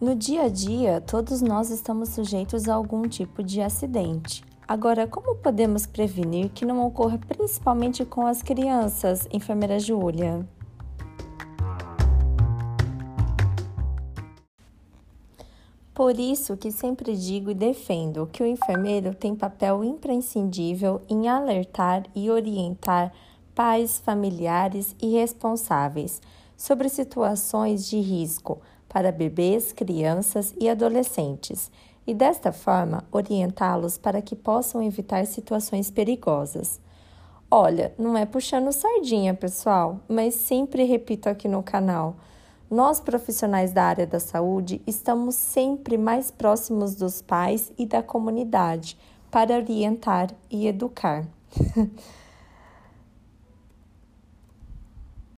No dia a dia, todos nós estamos sujeitos a algum tipo de acidente. Agora, como podemos prevenir que não ocorra principalmente com as crianças, enfermeira Júlia? Por isso que sempre digo e defendo que o enfermeiro tem papel imprescindível em alertar e orientar pais, familiares e responsáveis sobre situações de risco para bebês, crianças e adolescentes e, desta forma, orientá-los para que possam evitar situações perigosas. Olha, não é puxando sardinha, pessoal, mas sempre repito aqui no canal. Nós, profissionais da área da saúde, estamos sempre mais próximos dos pais e da comunidade para orientar e educar.